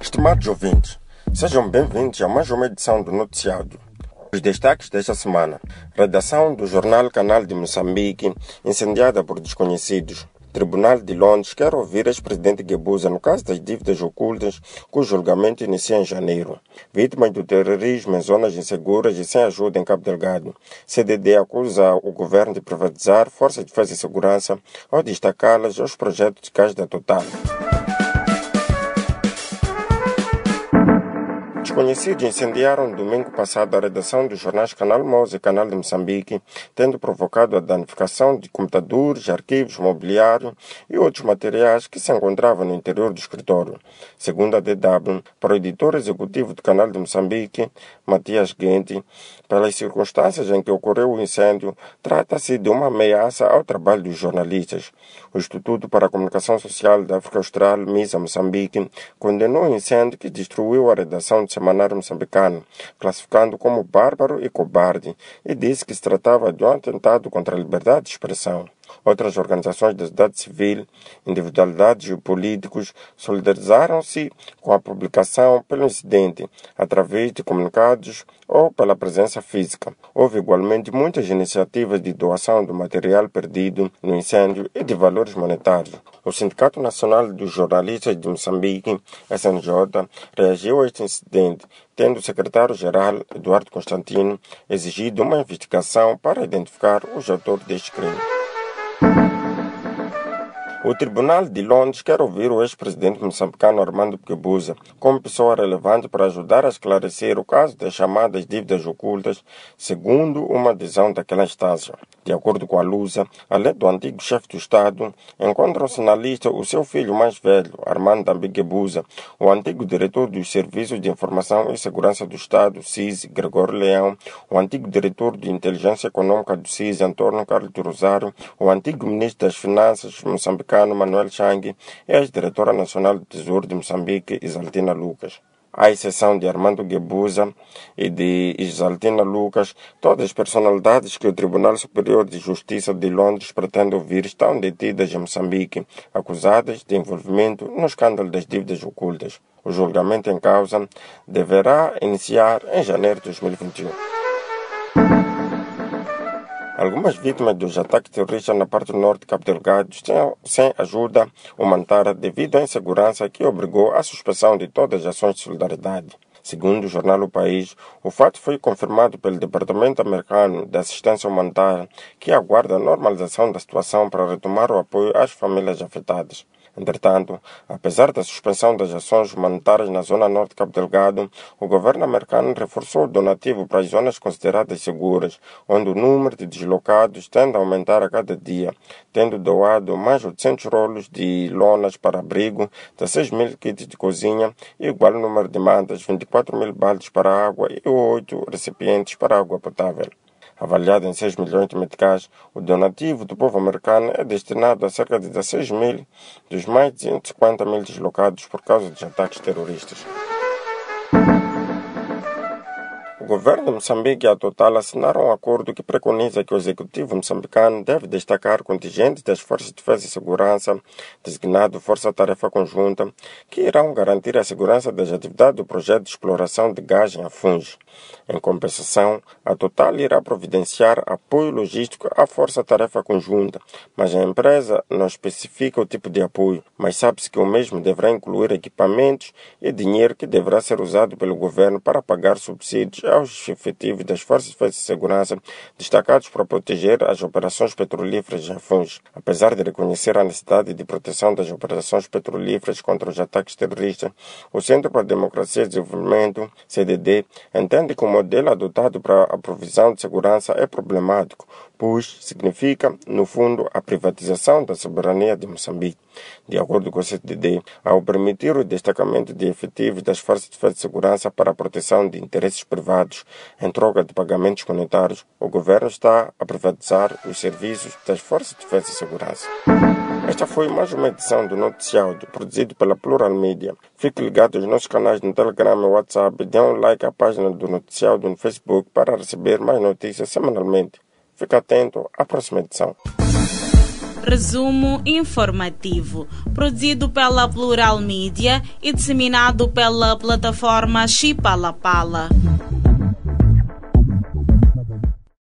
Estimados ouvintes, sejam bem-vindos a mais uma edição do Noticiário. Os destaques desta semana. Redação do jornal Canal de Moçambique, incendiada por desconhecidos. Tribunal de Londres quer ouvir ex-presidente Guebuza no caso das dívidas ocultas, cujo julgamento inicia em janeiro. Vítimas do terrorismo em zonas inseguras e sem ajuda em Cabo Delgado. CDD acusa o governo de privatizar forças de defesa e segurança ao destacá-las aos projetos de gás da Total. Desconhecidos incendiaram domingo passado a redação dos jornais Canal Mouse e Canal de Moçambique, tendo provocado a danificação de computadores, arquivos, mobiliário e outros materiais que se encontravam no interior do escritório. Segundo a DW, para o editor executivo do Canal de Moçambique, Matias Gente, pelas circunstâncias em que ocorreu o incêndio, trata-se de uma ameaça ao trabalho dos jornalistas. O Instituto para a Comunicação Social da África Austral, MISA Moçambique, condenou o incêndio que destruiu a redação de semanário moçambicano, classificando como bárbaro e cobarde, e disse que se tratava de um atentado contra a liberdade de expressão. Outras organizações da sociedade civil, individualidades e políticos solidarizaram-se com a publicação pelo incidente, através de comunicados ou pela presença física. Houve igualmente muitas iniciativas de doação do material perdido no incêndio e de valores monetários. O Sindicato Nacional dos Jornalistas de Moçambique, SNJ, reagiu a este incidente, tendo o secretário-geral, Eduardo Constantino, exigido uma investigação para identificar os autores deste crime. O Tribunal de Londres quer ouvir o ex-presidente moçambicano Armando Guebuza como pessoa relevante para ajudar a esclarecer o caso das chamadas dívidas ocultas, segundo uma adesão daquela instância. De acordo com a Lusa, além do antigo chefe do Estado, encontram-se na lista o seu filho mais velho, Armando Dambi Guebuza, o antigo diretor dos Serviços de Informação e Segurança do Estado, CIS, Gregório Leão, o antigo diretor de Inteligência Econômica do CIS, Antônio Carlos de Rosário, o antigo ministro das Finanças moçambicano Manuel Chang e a ex-diretora nacional do Tesouro de Moçambique, Isaltina Lucas. À exceção de Armando Guebuza e de Isaltina Lucas, todas as personalidades que o Tribunal Superior de Justiça de Londres pretende ouvir estão detidas em Moçambique, acusadas de envolvimento no escândalo das dívidas ocultas. O julgamento em causa deverá iniciar em janeiro de 2021. Algumas vítimas dos ataques terroristas na parte norte de Cabo Delgado estão sem ajuda humanitária devido à insegurança que obrigou à suspensão de todas as ações de solidariedade. Segundo o jornal O País, o fato foi confirmado pelo Departamento Americano de Assistência Humanitária, que aguarda a normalização da situação para retomar o apoio às famílias afetadas. Entretanto, apesar da suspensão das ações humanitárias na zona norte de Cabo Delgado, o governo americano reforçou o donativo para as zonas consideradas seguras, onde o número de deslocados tende a aumentar a cada dia, tendo doado mais de 800 rolos de lonas para abrigo, 16 mil kits de cozinha e igual número de mantas, 24 mil baldes para água e 8 recipientes para água potável. Avaliado em 6 milhões de meticais, o donativo do povo americano é destinado a cerca de 16 mil dos mais de 150 mil deslocados por causa dos ataques terroristas. Governo Moçambique e a Total assinaram um acordo que preconiza que o executivo moçambicano deve destacar contingentes das Forças de Defesa e Segurança, designado Força Tarefa Conjunta, que irão garantir a segurança das atividades do projeto de exploração de gás em Afunge. Em compensação, a Total irá providenciar apoio logístico à Força Tarefa Conjunta, mas a empresa não especifica o tipo de apoio, mas sabe-se que o mesmo deverá incluir equipamentos e dinheiro que deverá ser usado pelo governo para pagar subsídios aos efetivos das Forças de Segurança destacados para proteger as operações petrolíferas em Funge. Apesar de reconhecer a necessidade de proteção das operações petrolíferas contra os ataques terroristas, o Centro para a Democracia e Desenvolvimento, CDD, entende que o modelo adotado para a provisão de segurança é problemático, pois significa, no fundo, a privatização da soberania de Moçambique. De acordo com o CDD, ao permitir o destacamento de efetivos das Forças de Segurança para a proteção de interesses privados em troca de pagamentos monetários, o governo está a privatizar os serviços das Forças de Defesa e Segurança. Esta foi mais uma edição do Noticiário, produzido pela Plural Media. Fique ligado aos nossos canais no Telegram e WhatsApp. Dê um like à página do Noticiário no Facebook para receber mais notícias semanalmente. Fique atento à próxima edição. Resumo informativo, produzido pela Plural Mídia e disseminado pela plataforma Chipalapala. Pala.